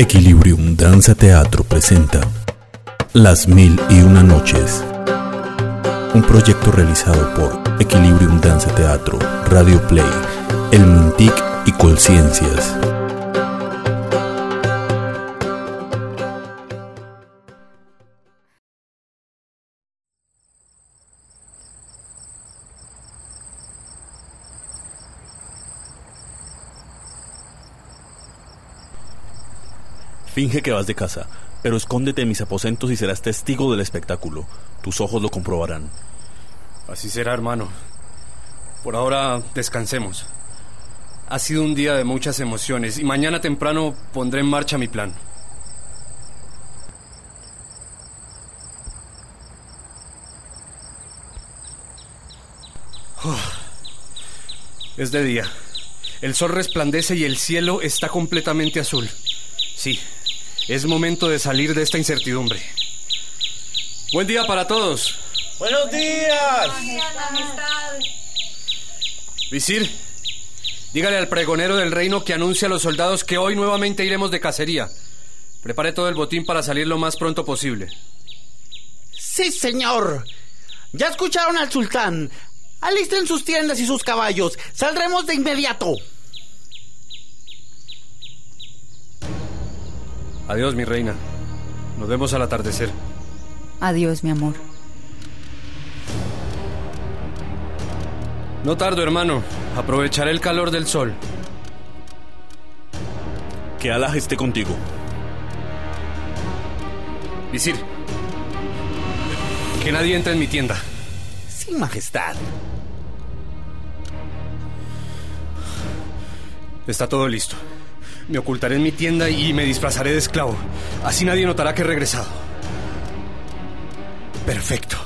Equilibrium Danza Teatro presenta Las Mil y Una Noches, un proyecto realizado por Equilibrium Danza Teatro, Radio Play, El Mintic y Colciencias. Finge que vas de casa, pero escóndete en mis aposentos y serás testigo del espectáculo. Tus ojos lo comprobarán. Así será, hermano. Por ahora descansemos. Ha sido un día de muchas emociones y mañana temprano pondré en marcha mi plan. Es de día. El sol resplandece y el cielo está completamente azul. Sí, es momento de salir de esta incertidumbre. Buen día para todos. Buenos días. Visir, dígale al pregonero del reino que anuncie a los soldados que hoy nuevamente iremos de cacería. Prepare todo el botín para salir lo más pronto posible. Sí, señor. Ya escucharon al sultán. Alisten sus tiendas y sus caballos. Saldremos de inmediato. Adiós, mi reina. Nos vemos al atardecer. Adiós, mi amor. No tardo, hermano. Aprovecharé el calor del sol. Que Allah esté contigo. Visir. Que nadie entre en mi tienda. Sí, majestad. Está todo listo. Me ocultaré en mi tienda y me disfrazaré de esclavo. Así nadie notará que he regresado. Perfecto.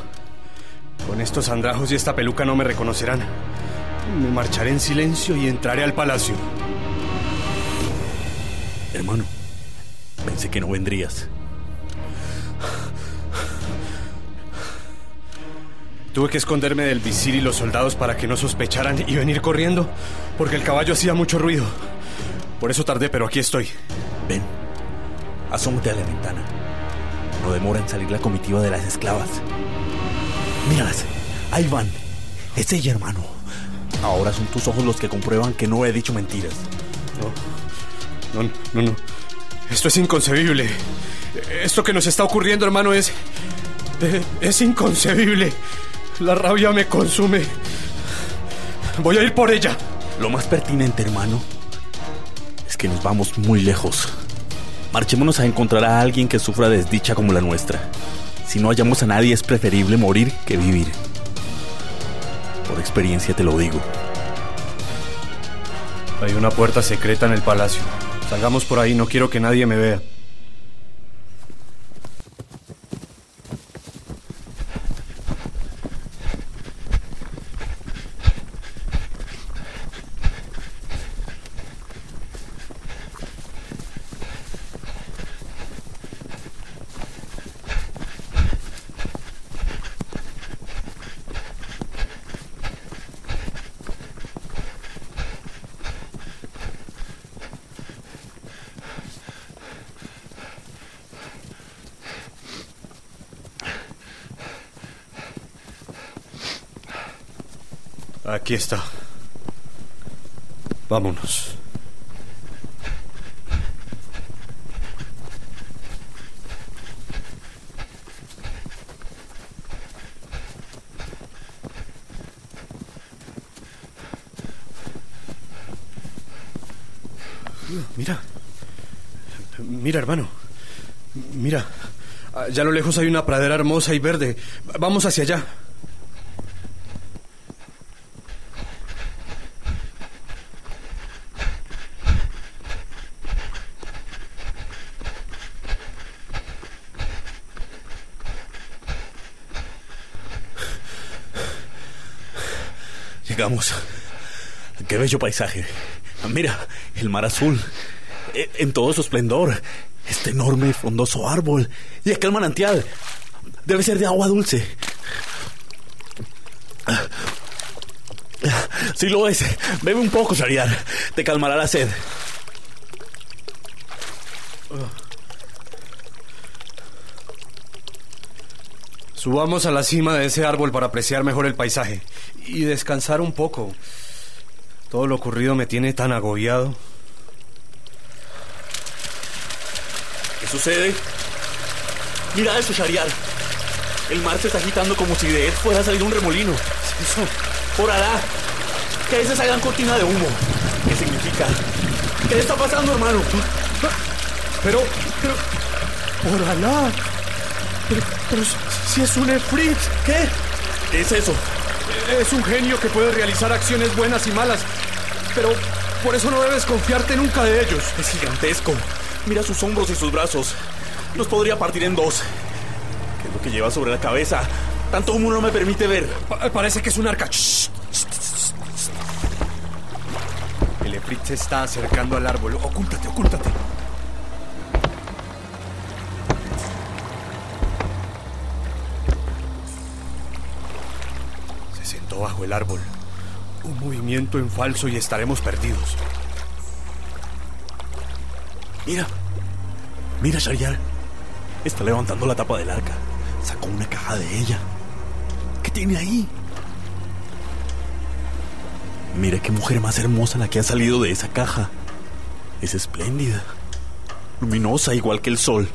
Con estos andrajos y esta peluca no me reconocerán. Me marcharé en silencio y entraré al palacio. Hermano, pensé que no vendrías. Tuve que esconderme del visir y los soldados para que no sospecharan y venir corriendo, porque el caballo hacía mucho ruido. Por eso tardé, pero aquí estoy. Ven, asómate a la ventana. No demora en salir la comitiva de las esclavas. Míralas, ahí van. Es ella, hermano. Ahora son tus ojos los que comprueban que no he dicho mentiras. No, no, no, no. Esto es inconcebible. Esto que nos está ocurriendo, hermano, es... Es inconcebible. La rabia me consume. Voy a ir por ella. Lo más pertinente, hermano, que nos vamos muy lejos. Marchémonos a encontrar a alguien que sufra desdicha como la nuestra. Si no hallamos a nadie, es preferible morir que vivir. Por experiencia te lo digo. Hay una puerta secreta en el palacio. Salgamos por ahí, no quiero que nadie me vea. Aquí está. Vámonos. Mira. Mira, hermano. Mira. Allá a lo lejos hay una pradera hermosa y verde. Vamos hacia allá. Llegamos. Qué bello paisaje. Mira, el mar azul. E- En todo su esplendor. Este enorme y frondoso árbol. Y aquel manantial. Debe ser de agua dulce. Sí lo es. Bebe un poco, Shariar. Te calmará la sed. Subamos a la cima de ese árbol para apreciar mejor el paisaje y descansar un poco. Todo lo ocurrido me tiene tan agobiado. ¿Qué sucede? Mira eso, Shariar. El mar se está agitando como si de él fuera a salir un remolino. Eso. Por Alá, ¿qué es esa gran cortina de humo? ¿Qué significa? ¿Qué está pasando, hermano? Pero, pero, por Alá. Pero, pero si es un Efrit. ¿Qué? ¿Qué es eso? Es un genio que puede realizar acciones buenas y malas. Pero por eso no debes confiarte nunca de ellos. Es gigantesco. Mira sus hombros y sus brazos. Los podría partir en dos. ¿Qué es lo que lleva sobre la cabeza? Tanto humo no me permite ver. Pa- parece que es un arca. Shh. El Efrit se está acercando al árbol. Ocúltate, ocúltate. El árbol. Un movimiento en falso y estaremos perdidos. Mira. Mira, Shariar. Está levantando la tapa del arca. Sacó una caja de ella. ¿Qué tiene ahí? Mira qué mujer más hermosa la que ha salido de esa caja. Es espléndida. Luminosa igual que el sol.